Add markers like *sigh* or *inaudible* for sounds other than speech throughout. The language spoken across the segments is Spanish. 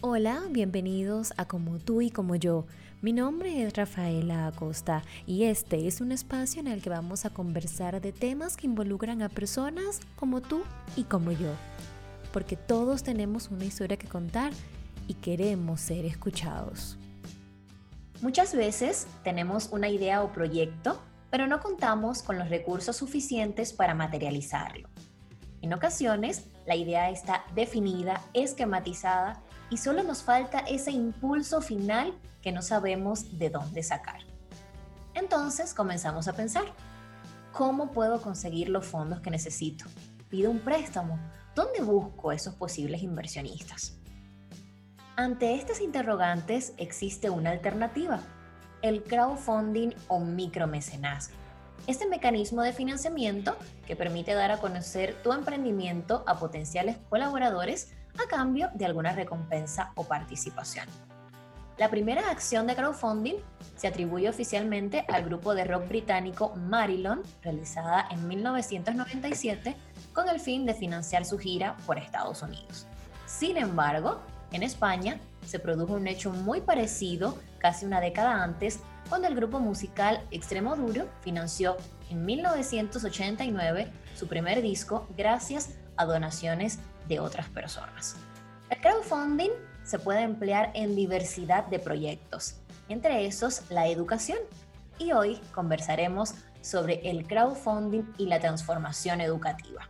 Hola, bienvenidos a Como tú y como yo. Mi nombre es Rafaela Acosta y este es un espacio en el que vamos a conversar de temas que involucran a personas como tú y como yo. Porque todos tenemos una historia que contar y queremos ser escuchados. Muchas veces tenemos una idea o proyecto, pero no contamos con los recursos suficientes para materializarlo. En ocasiones, la idea está definida, esquematizada y solo nos falta ese impulso final que no sabemos de dónde sacar. Entonces comenzamos a pensar, ¿cómo puedo conseguir los fondos que necesito? ¿Pido un préstamo? ¿Dónde busco esos posibles inversionistas? Ante estas interrogantes existe una alternativa, el crowdfunding o micromecenazgo. Este mecanismo de financiamiento que permite dar a conocer tu emprendimiento a potenciales colaboradores a cambio de alguna recompensa o participación. La primera acción de crowdfunding se atribuye oficialmente al grupo de rock británico Marilyn, realizada en 1997 con el fin de financiar su gira por Estados Unidos. Sin embargo, en España se produjo un hecho muy parecido casi una década antes, cuando el grupo musical Extremo Duro financió en 1989 su primer disco gracias a donaciones de otras personas. El crowdfunding se puede emplear en diversidad de proyectos, entre esos la educación. Y hoy conversaremos sobre el crowdfunding y la transformación educativa.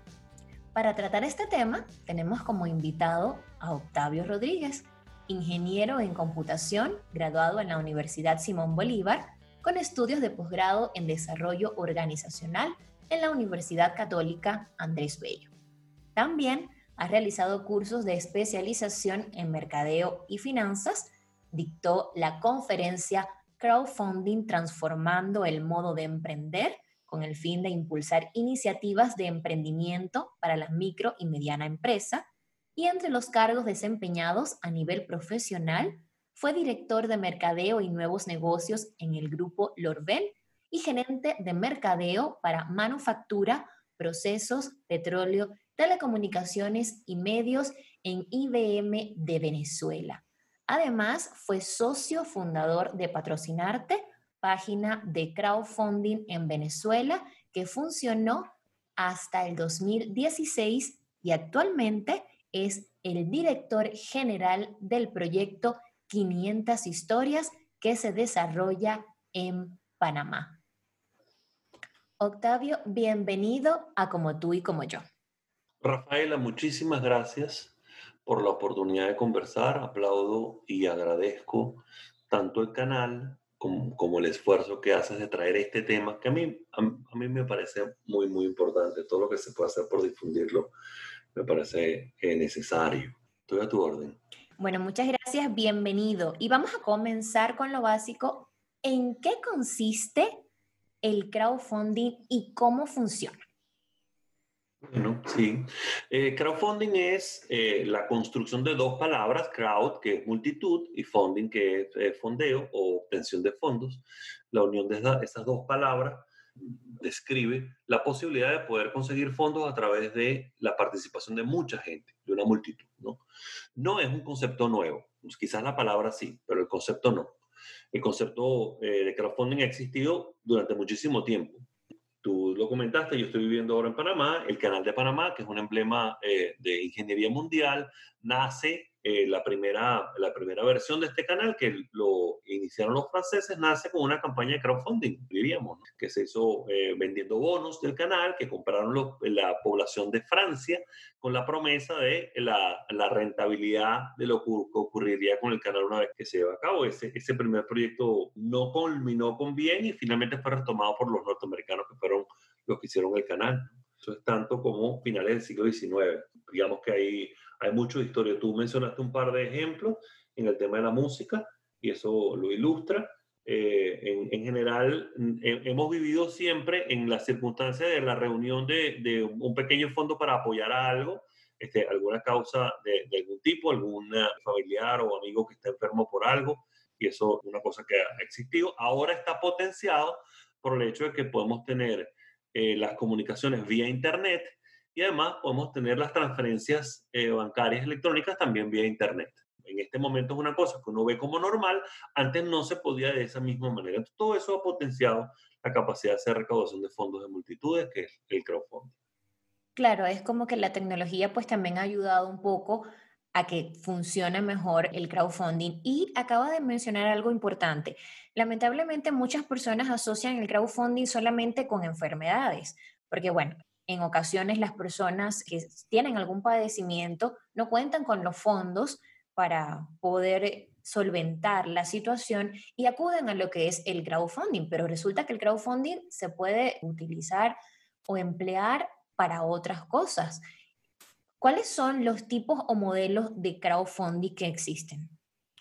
Para tratar este tema, tenemos como invitado a Octavio Rodríguez, ingeniero en computación, graduado en la Universidad Simón Bolívar, con estudios de posgrado en desarrollo organizacional en la Universidad Católica Andrés Bello. También ha realizado cursos de especialización en mercadeo y finanzas, dictó la conferencia Crowdfunding Transformando el modo de emprender con el fin de impulsar iniciativas de emprendimiento para la micro y mediana empresa y entre los cargos desempeñados a nivel profesional fue director de mercadeo y nuevos negocios en el grupo Lorbel y gerente de mercadeo para manufactura, procesos, petróleo telecomunicaciones y medios en IBM de Venezuela. Además, fue socio fundador de Patrocinarte, página de crowdfunding en Venezuela que funcionó hasta el 2016 y actualmente es el director general del proyecto 500 historias que se desarrolla en Panamá. Octavio, bienvenido a Como tú y como yo. Rafaela, muchísimas gracias por la oportunidad de conversar. Aplaudo y agradezco tanto el canal como, el esfuerzo que haces de traer este tema, que a mí, a, mí me parece muy, muy importante. Todo lo que se puede hacer por difundirlo me parece eh, necesario. Estoy a tu orden. Bueno, muchas gracias, bienvenido. Y vamos a comenzar con lo básico. ¿En qué consiste el crowdfunding y cómo funciona? Bueno, sí. Eh, crowdfunding es eh, la construcción de dos palabras, crowd, que es multitud, y funding, que es eh, fondeo o obtención de fondos. La unión de esas dos palabras describe la posibilidad de poder conseguir fondos a través de la participación de mucha gente, de una multitud. No, no es un concepto nuevo, quizás la palabra sí, pero el concepto no. El concepto de crowdfunding ha existido durante muchísimo tiempo Tú lo comentaste, yo estoy viviendo ahora en Panamá, el Canal de Panamá, que es un emblema eh, de ingeniería mundial, nace eh, la, primera, la primera versión de este canal, que lo iniciaron los franceses, nace con una campaña de crowdfunding, diríamos, que se hizo eh, vendiendo bonos del canal que compraron la población de Francia con la promesa de la, la, rentabilidad de lo que ocurriría con el canal una vez que se lleva a cabo. Ese, ese primer proyecto no culminó con bien y finalmente fue retomado por los norteamericanos que fueron los que hicieron el canal. Eso es tanto como finales del siglo XIX. Digamos que hay hay mucho historia. Tú mencionaste un par de ejemplos en el tema de la música y eso lo ilustra. Eh, en, general, hemos vivido siempre en la circunstancia de la reunión de, un pequeño fondo para apoyar a algo, este, alguna causa de, algún tipo, algún familiar o amigo que está enfermo por algo, y eso es una cosa que ha existido. Ahora está potenciado por el hecho de que podemos tener eh, las comunicaciones vía Internet y además podemos tener las transferencias eh, bancarias electrónicas también vía Internet. En este momento es una cosa que uno ve como normal, antes no se podía de esa misma manera. Entonces, todo eso ha potenciado la capacidad de hacer recaudación de fondos de multitudes, que es el crowdfunding. Claro, es como que la tecnología pues también ha ayudado un poco a que funcione mejor el crowdfunding. Y acaba de mencionar algo importante. Lamentablemente muchas personas asocian el crowdfunding solamente con enfermedades, porque bueno, en ocasiones las personas que tienen algún padecimiento no cuentan con los fondos para poder solventar la situación y acuden a lo que es el crowdfunding, pero resulta que el crowdfunding se puede utilizar o emplear para otras cosas. ¿Cuáles son los tipos o modelos de crowdfunding que existen?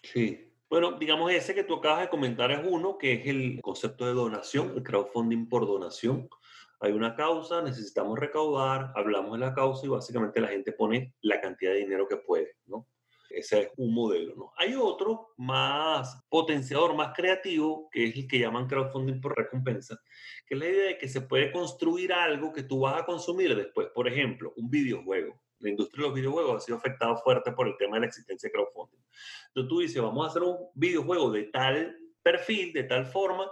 Sí, bueno, digamos ese que tú acabas de comentar es uno, que es el concepto de donación, el crowdfunding por donación. Hay una causa, necesitamos recaudar, hablamos de la causa y básicamente la gente pone la cantidad de dinero que puede, ¿no? Ese es un modelo, ¿no? Hay otro más potenciador, más creativo, que es el que llaman crowdfunding por recompensa, que es la idea de que se puede construir algo que tú vas a consumir después. Por ejemplo, un videojuego la industria de los videojuegos ha sido afectada fuerte por el tema de la existencia de crowdfunding. Entonces tú dices, vamos a hacer un videojuego de tal perfil, de tal forma,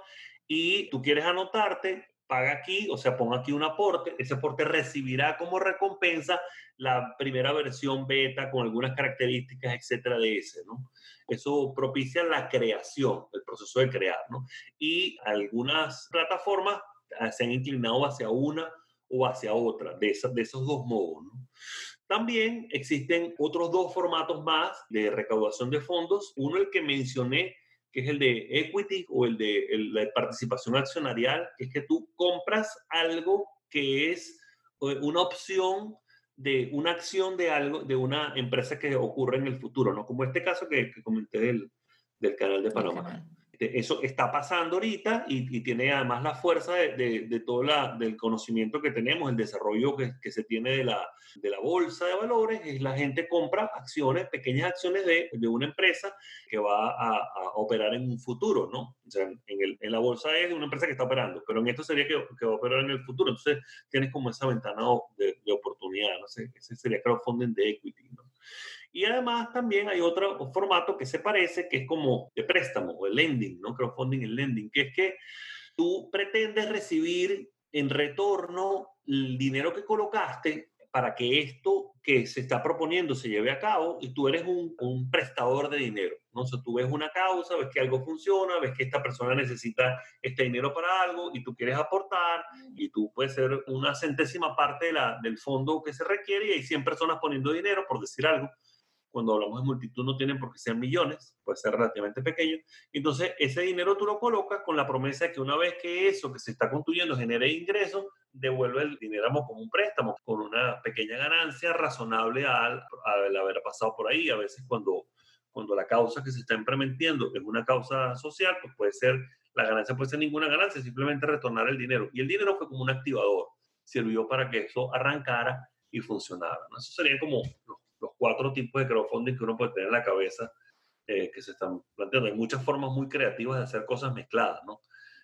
y tú quieres anotarte, paga aquí, o sea, pon aquí un aporte, ese aporte recibirá como recompensa la primera versión beta con algunas características, etcétera, de ese, ¿no? Eso propicia la creación, el proceso de crear, ¿no? Y algunas plataformas ah, se han inclinado hacia una o hacia otra, de, de esos dos modos, ¿no? También existen otros dos formatos más de recaudación de fondos. Uno, el que mencioné, que es el de equity o el de la participación accionarial, que es que tú compras algo que es eh, una opción de una acción de algo, de una empresa que ocurre en el futuro, ¿no? Como este caso que, comenté del, del canal de Panamá. Este, eso está pasando ahorita y, tiene además la fuerza de, de, todo la, del conocimiento que tenemos, el desarrollo que, que, se tiene de la, de la bolsa de valores, es la gente compra acciones, pequeñas acciones de, de una empresa que va a, a, operar en un futuro, ¿no? O sea, en, el, en, la bolsa es una empresa que está operando, pero en esto sería que, que, va a operar en el futuro. Entonces tienes como esa ventana de, oportunidad, no sé, ese sería crowdfunding de equity, ¿no? Y además también hay otro formato que se parece, que es como de préstamo o el lending, ¿no? Crowdfunding, el lending, que es que tú pretendes recibir en retorno el dinero que colocaste para que esto que se está proponiendo se lleve a cabo y tú eres un, un, prestador de dinero. ¿no? O sea, tú ves una causa, ves que algo funciona, ves que esta persona necesita este dinero para algo y tú quieres aportar y tú puedes ser una centésima parte de la, del fondo que se requiere y hay 100 personas poniendo dinero, por decir algo cuando hablamos de multitud no tienen por qué ser millones, puede ser relativamente pequeño. Entonces, ese dinero tú lo colocas con la promesa de que una vez que eso que se está construyendo genere ingresos, devuelve el dinero como un préstamo, con una pequeña ganancia razonable al, al haber pasado por ahí. A veces cuando, cuando la causa que se está implementando es una causa social, pues puede ser, la ganancia puede ser ninguna ganancia, simplemente retornar el dinero. Y el dinero fue como un activador, sirvió para que eso arrancara y funcionara. Eso sería como cuatro tipos de crowdfunding que uno puede tener en la cabeza eh, que se están planteando. Hay muchas formas muy creativas de hacer cosas mezcladas, ¿no?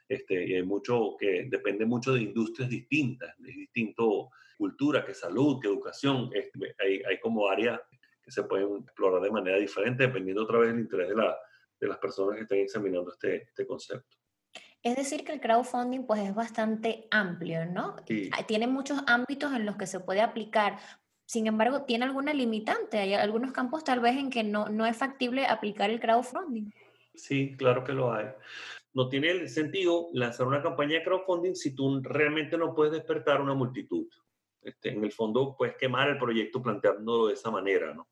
Este, y hay mucho que depende mucho de industrias distintas, de distinto cultura, que salud, que educación. Este, hay, hay, como áreas que se pueden explorar de manera diferente dependiendo otra vez del interés de, la, de las personas que estén examinando este, este concepto. Es decir, que el crowdfunding pues es bastante amplio, ¿no? Tiene muchos ámbitos en los que se puede aplicar. Sin embargo, tiene alguna limitante. Hay algunos campos tal vez en que no, no es factible aplicar el crowdfunding. Sí, claro que lo hay. No tiene sentido lanzar una campaña de crowdfunding si tú realmente no puedes despertar una multitud. Este, en el fondo, puedes quemar el proyecto planteándolo de esa manera, ¿no?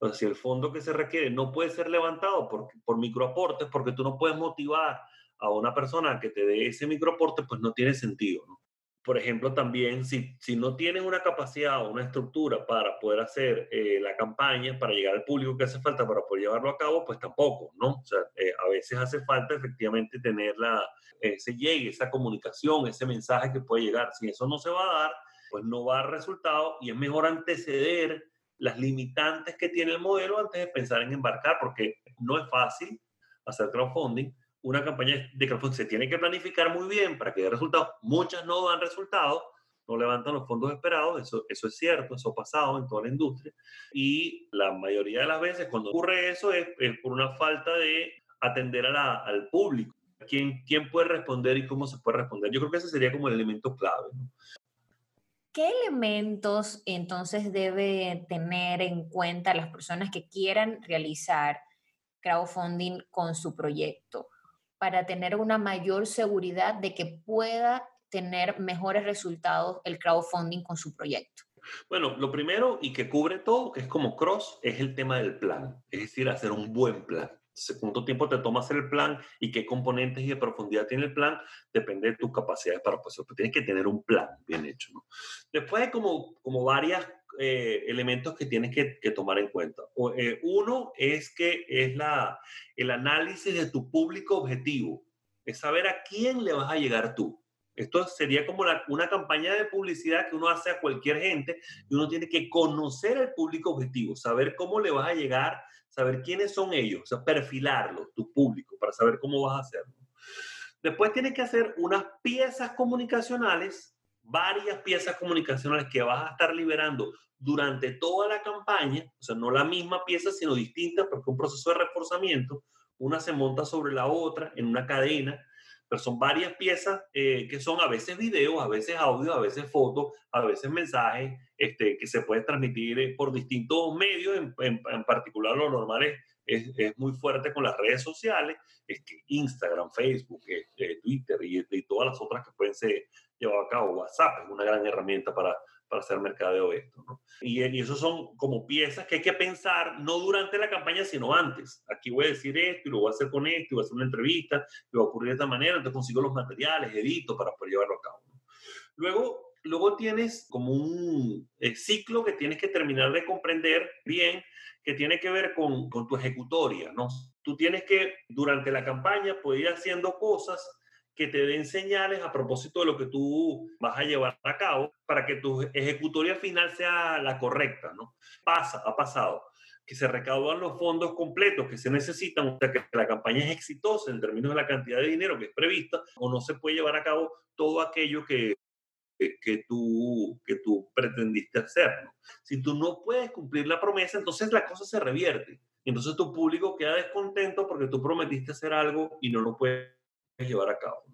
O si el fondo que se requiere no puede ser levantado por, por microaportes, porque tú no puedes motivar a una persona que te dé ese microaporte, pues no tiene sentido. Por ejemplo, también si, si no tienes una capacidad o una estructura para poder hacer eh, la campaña, para llegar al público que hace falta para poder llevarlo a cabo, pues tampoco, ¿no? O sea, eh, a veces hace falta efectivamente tener la, ese llegue, esa comunicación, ese mensaje que puede llegar. Si eso no se va a dar, pues no va a dar resultado y es mejor anteceder las limitantes que tiene el modelo antes de pensar en embarcar, porque no es fácil hacer crowdfunding, una campaña de crowdfunding se tiene que planificar muy bien para que dé resultados. Muchas no dan resultados, no levantan los fondos esperados, eso, eso es cierto, eso ha pasado en toda la industria. Y la mayoría de las veces cuando ocurre eso es, por una falta de atender al público. ¿Quién, ¿Quién puede responder y cómo se puede responder? Yo creo que ese sería como el elemento clave. ¿Qué elementos entonces debe tener en cuenta las personas que quieran realizar crowdfunding con su proyecto para tener una mayor seguridad de que pueda tener mejores resultados el crowdfunding con su proyecto? Bueno, lo primero y que cubre todo, que es como cross, es el tema del plan, es decir, hacer un buen plan. ¿Cuánto tiempo te toma hacer el plan y qué componentes y de profundidad tiene el plan? Depende de tus capacidades para hacerlo. Pues, tienes que tener un plan bien hecho. ¿no? Después como, como varios eh, elementos que tienes que, tomar en cuenta. Eh, uno es que es la, el análisis de tu público objetivo. Es saber a quién le vas a llegar tú. Esto sería como una campaña de publicidad que uno hace a cualquier gente y uno tiene que conocer al público objetivo, saber cómo le vas a llegar, saber quiénes son ellos, o sea, perfilarlos, tu público, para saber cómo vas a hacerlo. Después tienes que hacer unas piezas comunicacionales, varias piezas comunicacionales que vas a estar liberando durante toda la campaña, o sea, no la misma pieza, sino distintas, porque un proceso de reforzamiento, una se monta sobre la otra en una cadena, pero son varias piezas eh, que son a veces videos, a veces audio, a veces fotos, a veces mensajes este, que se pueden transmitir eh, por distintos medios, en, en, particular lo normal es, es, muy fuerte con las redes sociales, es que Instagram, Facebook, este, Twitter y, y, todas las otras que pueden ser llevadas a cabo, WhatsApp es una gran herramienta para, para hacer mercadeo esto. ¿no? Y, y eso son como piezas que hay que pensar no durante la campaña, sino antes. Aquí voy a decir esto y lo voy a hacer con esto y voy a hacer una entrevista y va a ocurrir de esta manera, entonces consigo los materiales, edito para poder llevarlo a cabo. Luego, luego tienes como un eh, ciclo que tienes que terminar de comprender bien, que tiene que ver con, tu ejecutoria, ¿no? Tú tienes que, durante la campaña, poder ir haciendo cosas que te den señales a propósito de lo que tú vas a llevar a cabo para que tu ejecutoria final sea la correcta, ¿no? Pasa, ha pasado que se recaudan los fondos completos que se necesitan, o sea, que la campaña es exitosa en términos de la cantidad de dinero que es prevista, o no se puede llevar a cabo todo aquello que, que, tú, que tú pretendiste hacer. ¿no? Si tú no puedes cumplir la promesa, entonces la cosa se revierte. Entonces tu público queda descontento porque tú prometiste hacer algo y no lo puedes llevar a cabo.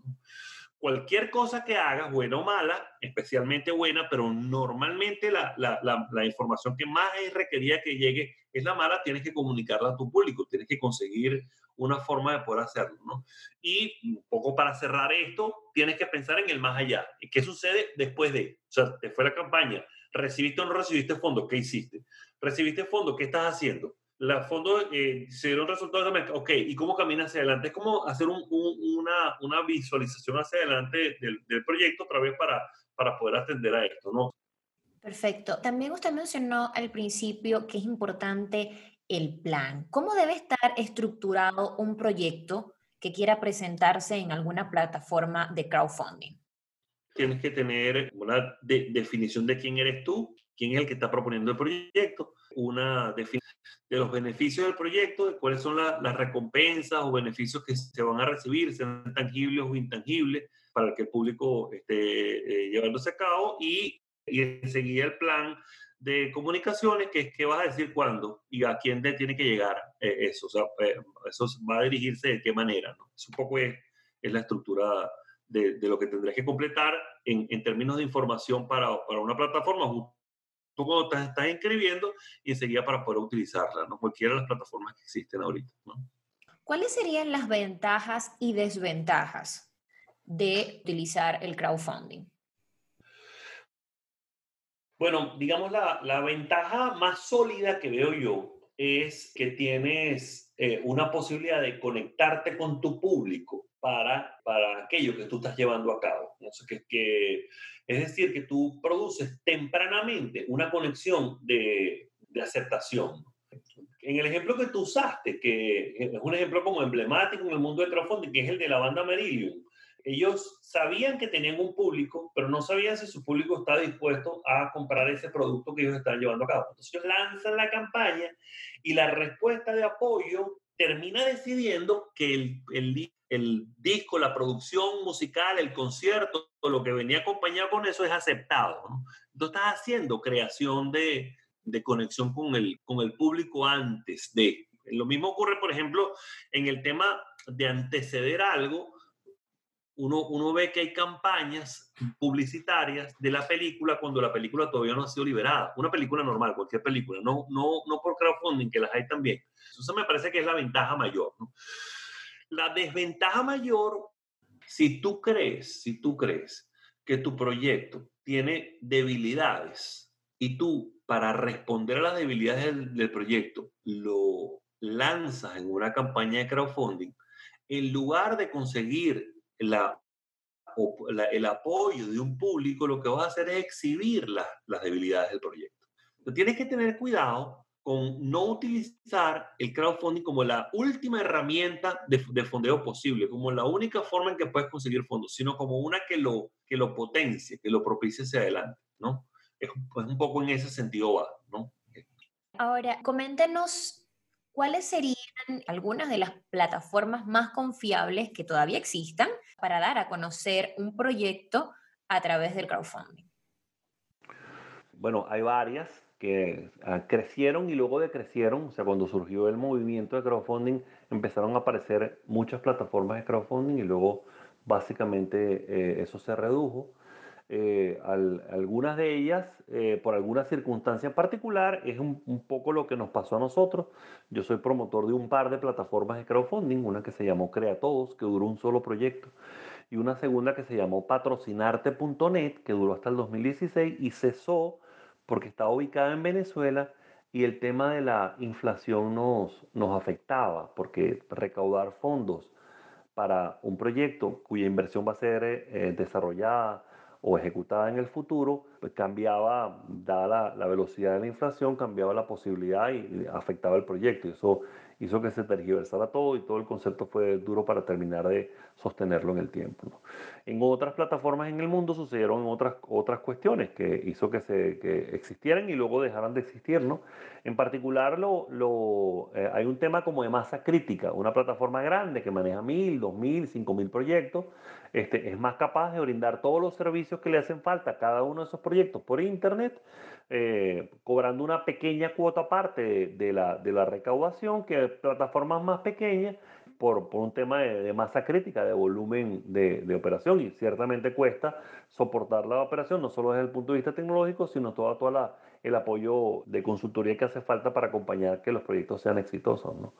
Cualquier cosa que hagas, buena o mala, especialmente buena, pero normalmente la, la, la, información que más es requerida que llegue es la mala, tienes que comunicarla a tu público, tienes que conseguir una forma de poder hacerlo. ¿no? Y un poco para cerrar esto, tienes que pensar en el más allá. ¿Qué sucede después de? O sea, te fue la campaña, recibiste o no recibiste fondos, ¿qué hiciste? ¿Recibiste fondos? ¿Qué estás haciendo? la fondos eh, se dieron resultados de Ok, ¿y cómo camina hacia adelante? Es como hacer una, una, visualización hacia adelante del, del, proyecto otra vez para, para poder atender a esto, ¿no? Perfecto. También usted mencionó al principio que es importante el plan. ¿Cómo debe estar estructurado un proyecto que quiera presentarse en alguna plataforma de crowdfunding? Tienes que tener una definición de quién eres tú, quién es el que está proponiendo el proyecto, una definición de los beneficios del proyecto, de cuáles son las recompensas o beneficios que se van a recibir, sean tangibles o intangibles, para que el público esté eh, llevándose a cabo y, y seguir el plan de comunicaciones, que es qué vas a decir cuándo y a quién te tiene que llegar eh, eso. O sea, eh, eso va a dirigirse de qué manera. ¿no? Eso un poco es, es la estructura de, de, lo que tendrás que completar en, en términos de información para, para una plataforma tú cuando te estás inscribiendo y enseguida para poder utilizarla, ¿no? Cualquiera de las plataformas que existen ahorita, ¿no? ¿Cuáles serían las ventajas y desventajas de utilizar el crowdfunding? Bueno, digamos, la, la ventaja más sólida que veo yo es que tienes eh, una posibilidad de conectarte con tu público para, para aquello que tú estás llevando a cabo. Es decir, que tú produces tempranamente una conexión de, de aceptación. En el ejemplo que tú usaste, que es un ejemplo como emblemático en el mundo del crowdfunding, que es el de la banda Merillion, ellos sabían que tenían un público, pero no sabían si su público estaba dispuesto a comprar ese producto que ellos estaban llevando a cabo. Entonces ellos lanzan la campaña y la respuesta de apoyo termina decidiendo que el, el, el, disco, la producción musical, el concierto, lo que venía acompañado con eso es aceptado. ¿no? Entonces estás haciendo creación de, de conexión con el, con el público antes de. Lo mismo ocurre, por ejemplo, en el tema de anteceder algo. Uno, uno ve que hay campañas publicitarias de la película cuando la película todavía no ha sido liberada. Una película normal, cualquier película, no, no, no por crowdfunding, que las hay también. Eso me parece que es la ventaja mayor. ¿no? La desventaja mayor, si tú crees, si tú crees que tu proyecto tiene debilidades y tú para responder a las debilidades del, del proyecto lo lanzas en una campaña de crowdfunding, en lugar de conseguir la, la, el apoyo de un público, lo que vas a hacer es exhibir la, las debilidades del proyecto. Entonces, tienes que tener cuidado con no utilizar el crowdfunding como la última herramienta de, de, fondeo posible, como la única forma en que puedes conseguir fondos, sino como una que lo, que lo potencie, que lo propicie hacia adelante, ¿no? Es, pues un poco en ese sentido va, ¿no? Ahora, coméntenos ¿cuáles serían algunas de las plataformas más confiables que todavía existan para dar a conocer un proyecto a través del crowdfunding? Bueno, hay varias que ah, crecieron y luego decrecieron, o sea, cuando surgió el movimiento de crowdfunding empezaron a aparecer muchas plataformas de crowdfunding y luego básicamente eh, eso se redujo. Eh, al, algunas de ellas, eh, por alguna circunstancia particular, es un, un, poco lo que nos pasó a nosotros. Yo soy promotor de un par de plataformas de crowdfunding, una que se llamó Crea Todos, que duró un solo proyecto, y una segunda que se llamó patrocinarte.net, que duró hasta el 2016 y cesó porque estaba ubicada en Venezuela y el tema de la inflación nos, nos afectaba, porque recaudar fondos para un proyecto cuya inversión va a ser eh, desarrollada o ejecutada en el futuro, pues cambiaba, dada la, la, velocidad de la inflación, cambiaba la posibilidad y, afectaba el proyecto. Y eso hizo que se tergiversara todo y todo el concepto fue duro para terminar de sostenerlo en el tiempo. ¿no? En otras plataformas en el mundo sucedieron otras, otras cuestiones que hizo que, se, que existieran y luego dejaran de existir. ¿no? En particular, lo, lo, eh, hay un tema como de masa crítica. Una plataforma grande que maneja mil, dos mil, cinco mil proyectos, este, es más capaz de brindar todos los servicios que le hacen falta a cada uno de esos proyectos por Internet, eh, cobrando una pequeña cuota aparte de, la, de la recaudación que plataformas más pequeñas por, por un tema de, masa crítica, de volumen de, de, operación y ciertamente cuesta soportar la operación, no solo desde el punto de vista tecnológico, sino todo toda el apoyo de consultoría que hace falta para acompañar que los proyectos sean exitosos. ¿no?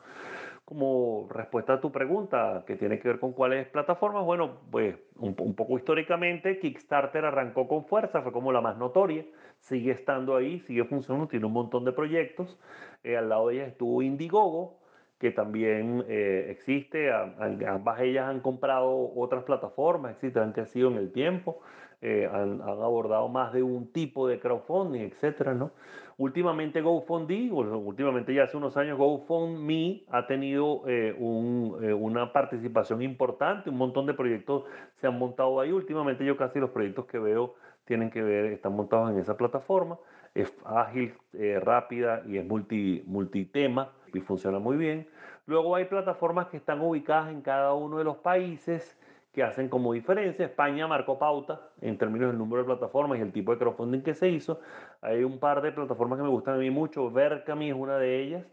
Como respuesta a tu pregunta, que tiene que ver con cuáles plataformas, bueno, pues un, poco históricamente Kickstarter arrancó con fuerza, fue como la más notoria, sigue estando ahí, sigue funcionando, tiene un montón de proyectos. Eh, al lado de ella estuvo Indiegogo, que también eh, existe. A, ambas ellas han comprado otras plataformas, existen, han crecido en el tiempo, eh, han, abordado más de un tipo de crowdfunding, etcétera, ¿no? Últimamente GoFundMe, últimamente ya hace unos años GoFundMe ha tenido eh, un, una participación importante, un montón de proyectos se han montado ahí. Últimamente yo casi los proyectos que veo tienen que ver, están montados en esa plataforma. Es ágil, rápida y es multi, multitema y funciona muy bien. Luego hay plataformas que están ubicadas en cada uno de los países que hacen como diferencia. España marcó pauta en términos del número de plataformas y el tipo de crowdfunding que se hizo. Hay un par de plataformas que me gustan a mí mucho. Verkami es una de ellas,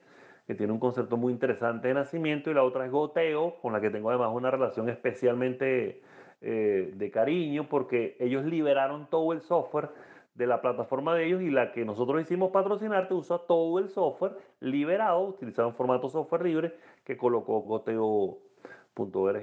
que tiene un concepto muy interesante de nacimiento, y la otra es Goteo, con la que tengo además una relación especialmente eh, de cariño, porque ellos liberaron todo el software de la plataforma de ellos y la que nosotros hicimos patrocinarte usa todo el software liberado, utilizado en formato software libre, que colocó goteo.org.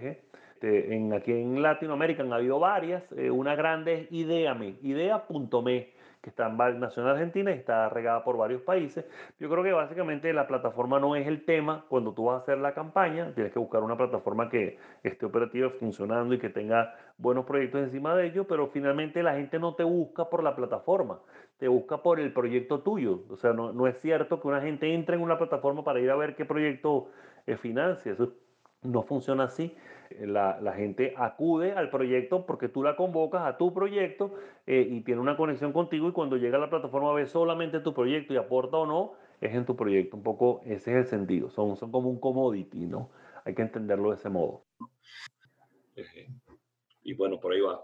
Este, en, aquí en Latinoamérica han habido varias. Eh, una grande es Ideame, idea.me, que está en Nación Argentina y está regada por varios países. Yo creo que básicamente la plataforma no es el tema cuando tú vas a hacer la campaña. Tienes que buscar una plataforma que esté operativa, funcionando y que tenga buenos proyectos encima de ello, pero finalmente la gente no te busca por la plataforma, te busca por el proyecto tuyo. O sea, no, no es cierto que una gente entre en una plataforma para ir a ver qué proyecto eh, financia. Eso no funciona así la, la, gente acude al proyecto porque tú la convocas a tu proyecto eh, y tiene una conexión contigo y cuando llega a la plataforma ve solamente tu proyecto y aporta o no, es en tu proyecto. Un poco ese es el sentido. Son, son como un commodity, ¿no? Hay que entenderlo de ese modo. Y bueno, por ahí va.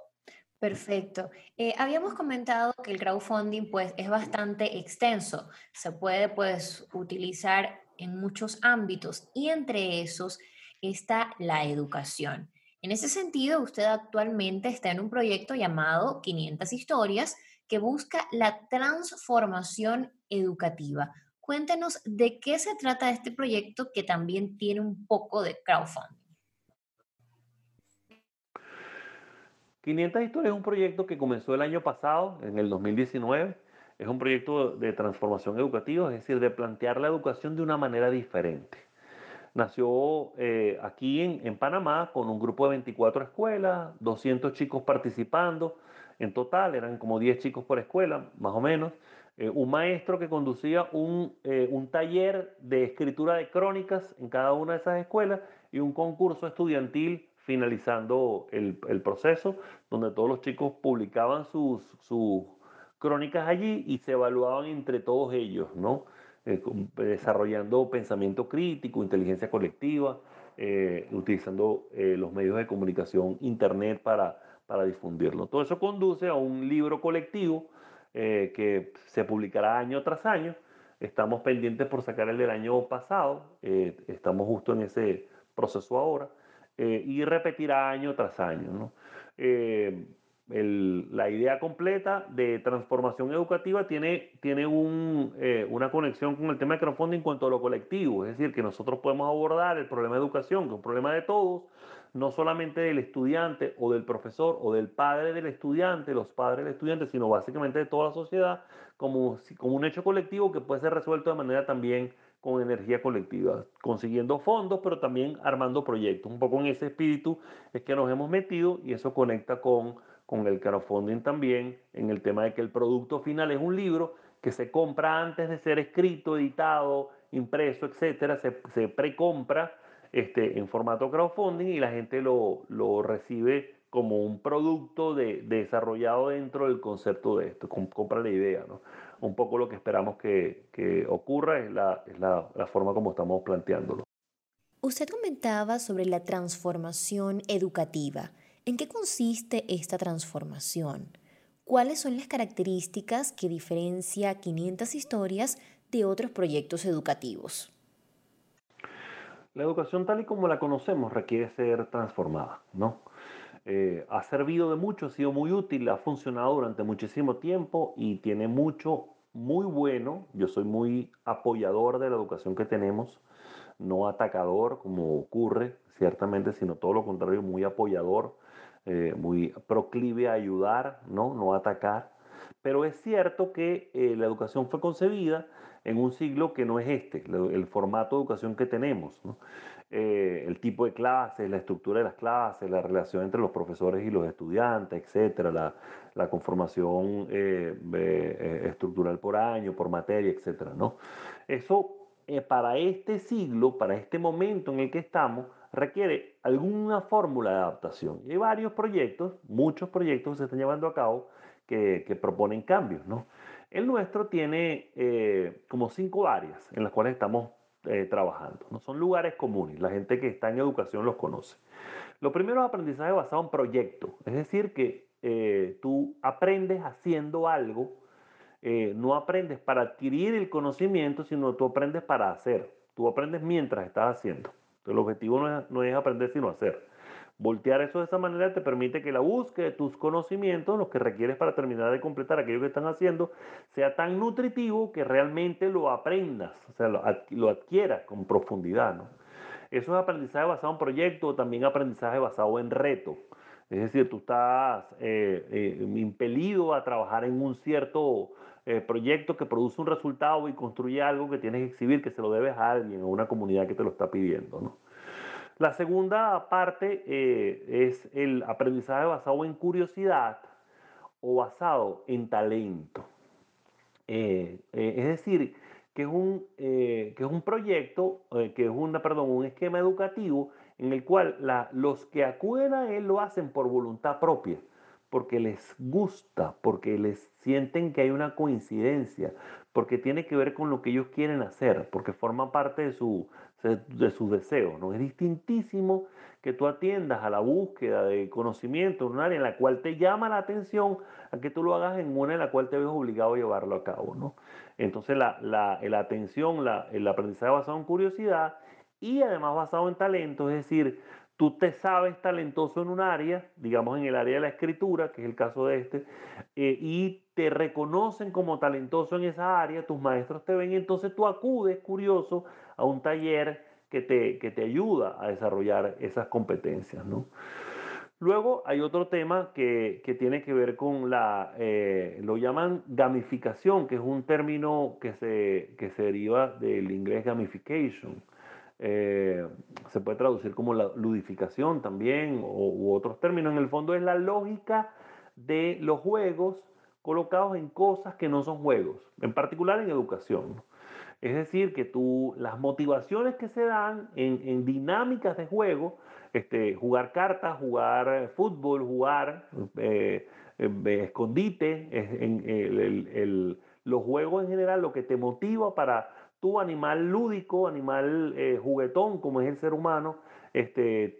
Perfecto. Eh, habíamos comentado que el crowdfunding pues es bastante extenso. Se puede pues utilizar en muchos ámbitos y entre esos está la educación. En ese sentido, usted actualmente está en un proyecto llamado 500 historias que busca la transformación educativa. Cuéntenos de qué se trata este proyecto que también tiene un poco de crowdfunding. 500 historias es un proyecto que comenzó el año pasado, en el 2019. Es un proyecto de transformación educativa, es decir, de plantear la educación de una manera diferente. Nació eh, aquí en, Panamá con un grupo de 24 escuelas, 200 chicos participando. En total eran como 10 chicos por escuela, más o menos. Eh, un maestro que conducía un, eh, un taller de escritura de crónicas en cada una de esas escuelas y un concurso estudiantil finalizando el, el, proceso, donde todos los chicos publicaban sus, sus, crónicas allí y se evaluaban entre todos ellos, ¿no? Eh, desarrollando pensamiento crítico, inteligencia colectiva, eh, utilizando eh, los medios de comunicación, internet para, para difundirlo. Todo eso conduce a un libro colectivo que se publicará año tras año. Estamos pendientes por sacar el del año pasado, estamos justo en ese proceso ahora, y repetirá año tras año. ¿no? La idea completa de transformación educativa tiene, tiene eh, una conexión con el tema de crowdfunding en cuanto a lo colectivo, es decir, que nosotros podemos abordar el problema de educación, que es un problema de todos, no solamente del estudiante o del profesor o del padre del estudiante, los padres del estudiante, sino básicamente de toda la sociedad, como, como un hecho colectivo que puede ser resuelto de manera también con energía colectiva, consiguiendo fondos, pero también armando proyectos. Un poco en ese espíritu es que nos hemos metido y eso conecta con con el crowdfunding también, en el tema de que el producto final es un libro que se compra antes de ser escrito, editado, impreso, etcétera, se, precompra este, en formato crowdfunding y la gente lo, lo recibe como un producto de, desarrollado dentro del concepto de esto, compra la idea, ¿no? Un poco lo que esperamos que, que ocurra es, la, es la, la forma como estamos planteándolo. Usted comentaba sobre la transformación educativa. ¿En qué consiste esta transformación? ¿Cuáles son las características que diferencia 500 historias de otros proyectos educativos? La educación tal y como la conocemos requiere ser transformada, ¿no? Eh, ha servido de mucho, ha sido muy útil, ha funcionado durante muchísimo tiempo y tiene mucho muy bueno. Yo soy muy apoyador de la educación que tenemos, no atacador como ocurre ciertamente, sino todo lo contrario, muy apoyador eh, muy proclive a ayudar, ¿no? no atacar. Pero es cierto que eh, la educación fue concebida en un siglo que no es este, el, formato de educación que tenemos. Eh, el tipo de clases, la estructura de las clases, la relación entre los profesores y los estudiantes, etcétera, la, la conformación estructural por año, por materia, etcétera, ¿no? Eso para este siglo, para este momento en el que estamos, requiere alguna fórmula de adaptación. Hay varios proyectos, muchos proyectos que se están llevando a cabo que, proponen cambios. ¿no? El nuestro tiene eh, como cinco áreas en las cuales estamos eh, trabajando. ¿no? Son lugares comunes, la gente que está en educación los conoce. Lo primero es aprendizaje basado en proyectos, es decir, que eh, tú aprendes haciendo algo, no aprendes para adquirir el conocimiento, sino tú aprendes para hacer. Tú aprendes mientras estás haciendo el objetivo no es, aprender, sino hacer. Voltear eso de esa manera te permite que la búsqueda de tus conocimientos, los que requieres para terminar de completar aquello que están haciendo, sea tan nutritivo que realmente lo aprendas, o sea, lo, adquieras con profundidad. ¿no? Eso es aprendizaje basado en proyecto, o también aprendizaje basado en reto. Es decir, tú estás eh, eh, impelido a trabajar en un cierto eh, proyecto que produce un resultado y construye algo que tienes que exhibir, que se lo debes a alguien, a una comunidad que te lo está pidiendo. ¿no? La segunda parte eh, es el aprendizaje basado en curiosidad o basado en talento. Eh, es decir, que es un, que es un proyecto, que es una, perdón, un esquema educativo en el cual la, los que acuden a él lo hacen por voluntad propia porque les gusta, porque les sienten que hay una coincidencia, porque tiene que ver con lo que ellos quieren hacer, porque forma parte de, su, de sus deseos. ¿no? Es distintísimo que tú atiendas a la búsqueda de conocimiento en un área en la cual te llama la atención a que tú lo hagas en una en la cual te ves obligado a llevarlo a cabo. ¿no? Entonces la, la, la atención, la, el aprendizaje basado en curiosidad y además basado en talento, es decir, tú te sabes talentoso en un área, digamos en el área de la escritura, que es el caso de este, eh, y te reconocen como talentoso en esa área, tus maestros te ven, y entonces tú acudes curioso a un taller que te, que te ayuda a desarrollar esas competencias. ¿no? Luego hay otro tema que, que tiene que ver con la, eh, lo llaman gamificación, que es un término que se, que se deriva del inglés gamification. Eh, se puede traducir como la ludificación también o, u otros términos. En el fondo es la lógica de los juegos colocados en cosas que no son juegos, en particular en educación. Es decir, que tú, las motivaciones que se dan en, dinámicas de juego, este, jugar cartas, jugar fútbol, jugar eh, eh, escondite, en, los juegos en general, lo que te motiva para tu animal lúdico, animal eh, juguetón, como es el ser humano, este,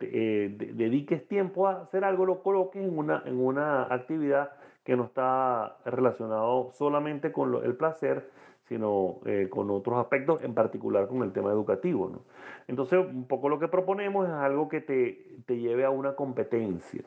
dediques tiempo a hacer algo, lo coloques en una, en una actividad que no está relacionado solamente con el placer, sino eh, con otros aspectos, en particular con el tema educativo. Entonces, un poco lo que proponemos es algo que te, te, lleve a una competencia.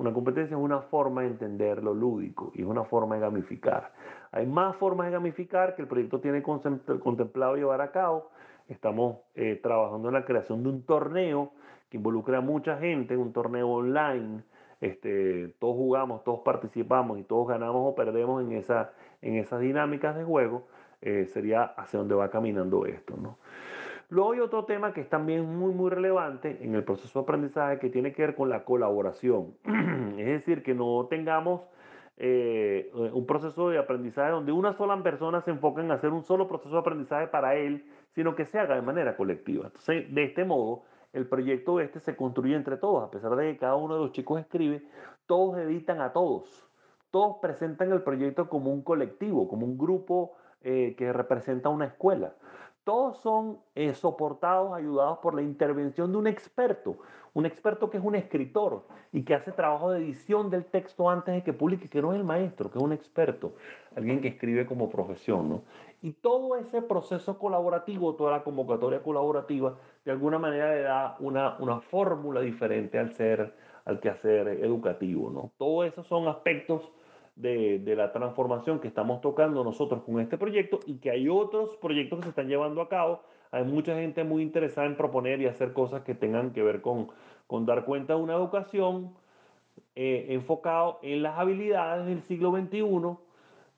Una competencia es una forma de entender lo lúdico y es una forma de gamificar. Hay más formas de gamificar que el proyecto tiene contemplado llevar a cabo. Estamos eh, trabajando en la creación de un torneo que involucra a mucha gente, un torneo online. Este, todos jugamos, todos participamos y todos ganamos o perdemos en, esa, en esas dinámicas de juego eh, sería hacia dónde va caminando esto. ¿no? Luego hay otro tema que es también muy, muy relevante en el proceso de aprendizaje que tiene que ver con la colaboración. *clears throat* es decir, que no tengamos eh, un proceso de aprendizaje donde una sola persona se enfoque en hacer un solo proceso de aprendizaje para él, sino que se haga de manera colectiva. Entonces, de este modo, el proyecto este se construye entre todos, a pesar de que cada uno de los chicos escribe, todos editan a todos, todos presentan el proyecto como un colectivo, como un grupo eh, que representa una escuela. Todos son eh, soportados, ayudados por la intervención de un experto, un experto que es un escritor y que hace trabajo de edición del texto antes de que publique, que no es el maestro, que es un experto, alguien que escribe como profesión. ¿no? Y todo ese proceso colaborativo, toda la convocatoria colaborativa, de alguna manera le da una, una fórmula diferente al ser, al quehacer educativo. ¿no? Todos esos son aspectos de, la transformación que estamos tocando nosotros con este proyecto y que hay otros proyectos que se están llevando a cabo. Hay mucha gente muy interesada en proponer y hacer cosas que tengan que ver con, con dar cuenta de una educación eh, enfocado en las habilidades del siglo XXI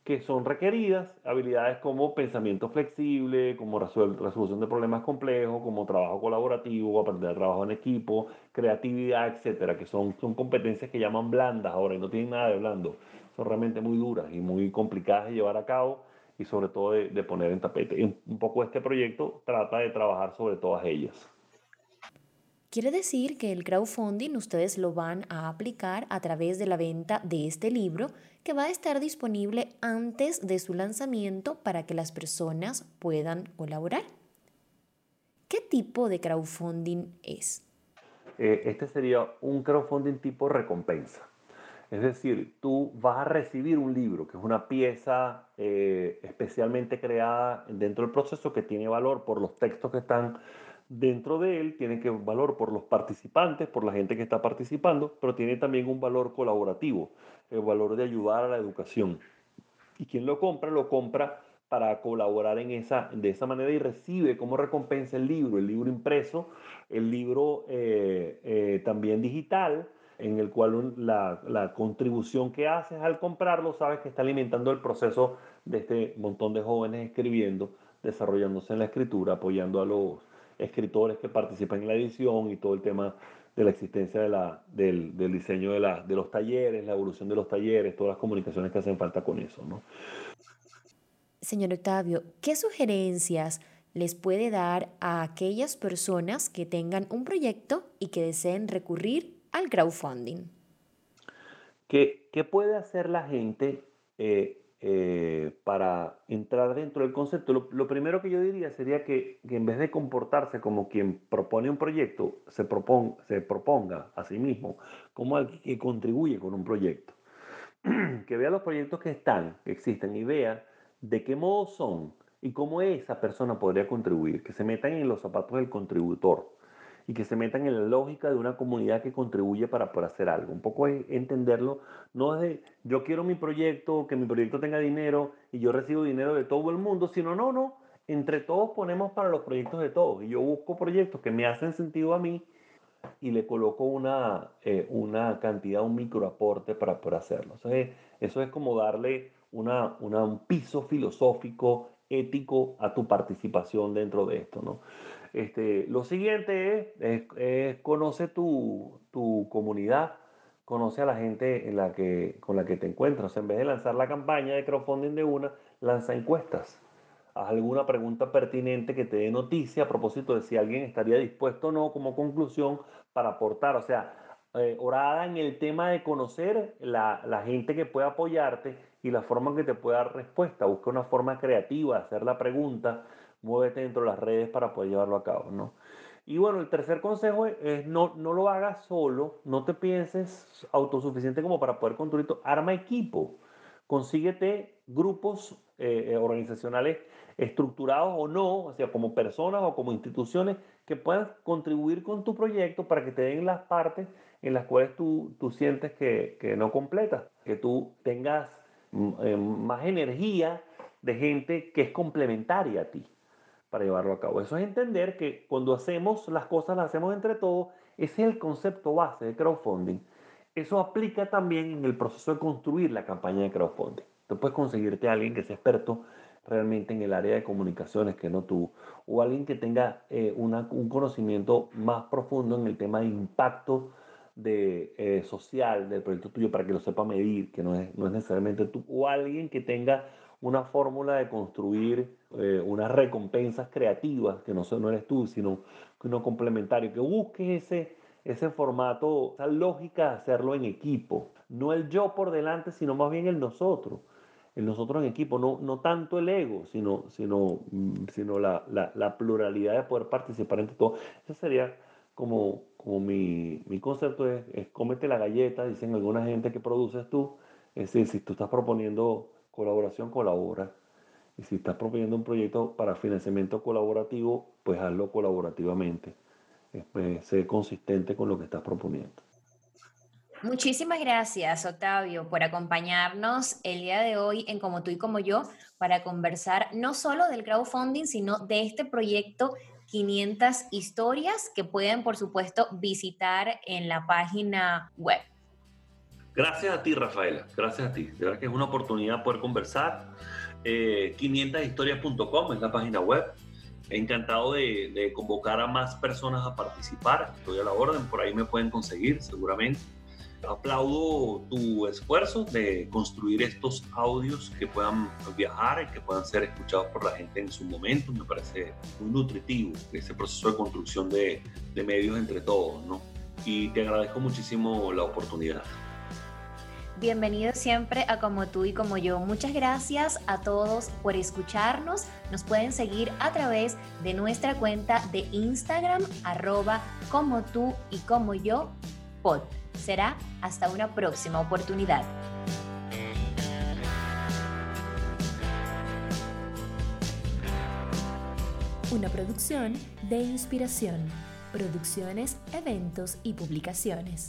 que son requeridas, habilidades como pensamiento flexible, como resolución de problemas complejos, como trabajo colaborativo, aprender a trabajar en equipo, creatividad, etcétera, que son, son competencias que llaman blandas ahora y no tienen nada de blando son realmente muy duras y muy complicadas de llevar a cabo y sobre todo de, poner en tapete. Y un poco este proyecto trata de trabajar sobre todas ellas. Quiere decir que el crowdfunding ustedes lo van a aplicar a través de la venta de este libro que va a estar disponible antes de su lanzamiento para que las personas puedan colaborar. ¿Qué tipo de crowdfunding es? Eh, este sería un crowdfunding tipo recompensa. Es decir, tú vas a recibir un libro, que es una pieza eh, especialmente creada dentro del proceso que tiene valor por los textos que están dentro de él, tiene que valor por los participantes, por la gente que está participando, pero tiene también un valor colaborativo, el valor de ayudar a la educación. Y quien lo compra, lo compra para colaborar en esa, de esa manera y recibe como recompensa el libro, el libro impreso, el libro eh, eh, también digital, en el cual la, contribución que haces al comprarlo, sabes que está alimentando el proceso de este montón de jóvenes escribiendo, desarrollándose en la escritura, apoyando a los escritores que participan en la edición y todo el tema de la existencia de la, del, diseño de, la, de los talleres, la evolución de los talleres, todas las comunicaciones que hacen falta con eso. ¿no? Señor Octavio, ¿qué sugerencias les puede dar a aquellas personas que tengan un proyecto y que deseen recurrir al crowdfunding? ¿Qué, puede hacer la gente eh, eh, para entrar dentro del concepto? Lo, primero que yo diría sería que, en vez de comportarse como quien propone un proyecto, se, se proponga a sí mismo como alguien que contribuye con un proyecto. *clears throat* que vea los proyectos que están, que existen y vea de qué modo son y cómo esa persona podría contribuir, que se metan en los zapatos del contributor y que se metan en la lógica de una comunidad que contribuye para poder hacer algo. Un poco es entenderlo, no es de yo quiero mi proyecto, que mi proyecto tenga dinero y yo recibo dinero de todo el mundo, sino no, no, entre todos ponemos para los proyectos de todos y yo busco proyectos que me hacen sentido a mí y le coloco una, eh, una cantidad, un microaporte para poder hacerlo. eso es como darle una, un piso filosófico, ético a tu participación dentro de esto. ¿no? Este, lo siguiente es, conoce tu, tu, comunidad, conoce a la gente en la que, con la que te encuentras. En vez de lanzar la campaña de crowdfunding de una, lanza encuestas. Haz alguna pregunta pertinente que te dé noticia a propósito de si alguien estaría dispuesto o no como conclusión para aportar. O sea, eh, orada en el tema de conocer la, la, gente que puede apoyarte y la forma en que te pueda dar respuesta. Busca una forma creativa de hacer la pregunta, muévete dentro de las redes para poder llevarlo a cabo, ¿no? Y bueno, el tercer consejo es, no, no lo hagas solo, no te pienses autosuficiente como para poder construir, arma equipo, consíguete grupos eh, eh, organizacionales estructurados o no, o sea, como personas o como instituciones que puedan contribuir con tu proyecto para que te den las partes en las cuales tú, tú sientes que, que no completas, que tú tengas mm, eh, más energía de gente que es complementaria a ti para llevarlo a cabo. Eso es entender que cuando hacemos las cosas, las hacemos entre todos. Ese es el concepto base de crowdfunding. Eso aplica también en el proceso de construir la campaña de crowdfunding. Tú puedes conseguirte a alguien que sea experto realmente en el área de comunicaciones que no tú, o alguien que tenga eh, un conocimiento más profundo en el tema de impacto eh, social del proyecto tuyo para que lo sepa medir, que no es, no es necesariamente tú, o alguien que tenga una fórmula de construir eh, unas recompensas creativas, que no, no eres tú, sino uno complementario, que busques ese, ese formato, esa lógica de hacerlo en equipo, no el yo por delante, sino más bien el nosotros, el nosotros en equipo, no, no tanto el ego, sino, sino, mm, sino la, la, la pluralidad de poder participar entre todos. Ese sería como, como mi, mi concepto, es, es cómete la galleta, dicen alguna gente que produces tú, es decir, si tú estás proponiendo colaboración, colabora. Y si estás proponiendo un proyecto para financiamiento colaborativo, pues hazlo colaborativamente. Pues, sé consistente con lo que estás proponiendo. Muchísimas gracias, Octavio, por acompañarnos el día de hoy en Como tú y como yo para conversar no solo del crowdfunding, sino de este proyecto 500 historias que pueden, por supuesto, visitar en la página web. Gracias a ti, Rafaela. Gracias a ti. De verdad que es una oportunidad poder conversar. 500historias.com eh, es la página web. Encantado de, de, convocar a más personas a participar. Estoy a la orden, por ahí me pueden conseguir seguramente. Aplaudo tu esfuerzo de construir estos audios que puedan viajar y que puedan ser escuchados por la gente en su momento. Me parece muy nutritivo ese proceso de construcción de, de medios entre todos, ¿no? Y te agradezco muchísimo la oportunidad. Bienvenido siempre a Como tú y como yo. Muchas gracias a todos por escucharnos. Nos pueden seguir a través de nuestra cuenta de Instagram, arroba como tú y como yo, pod. Será hasta una próxima oportunidad. Una producción de inspiración. Producciones, eventos y publicaciones.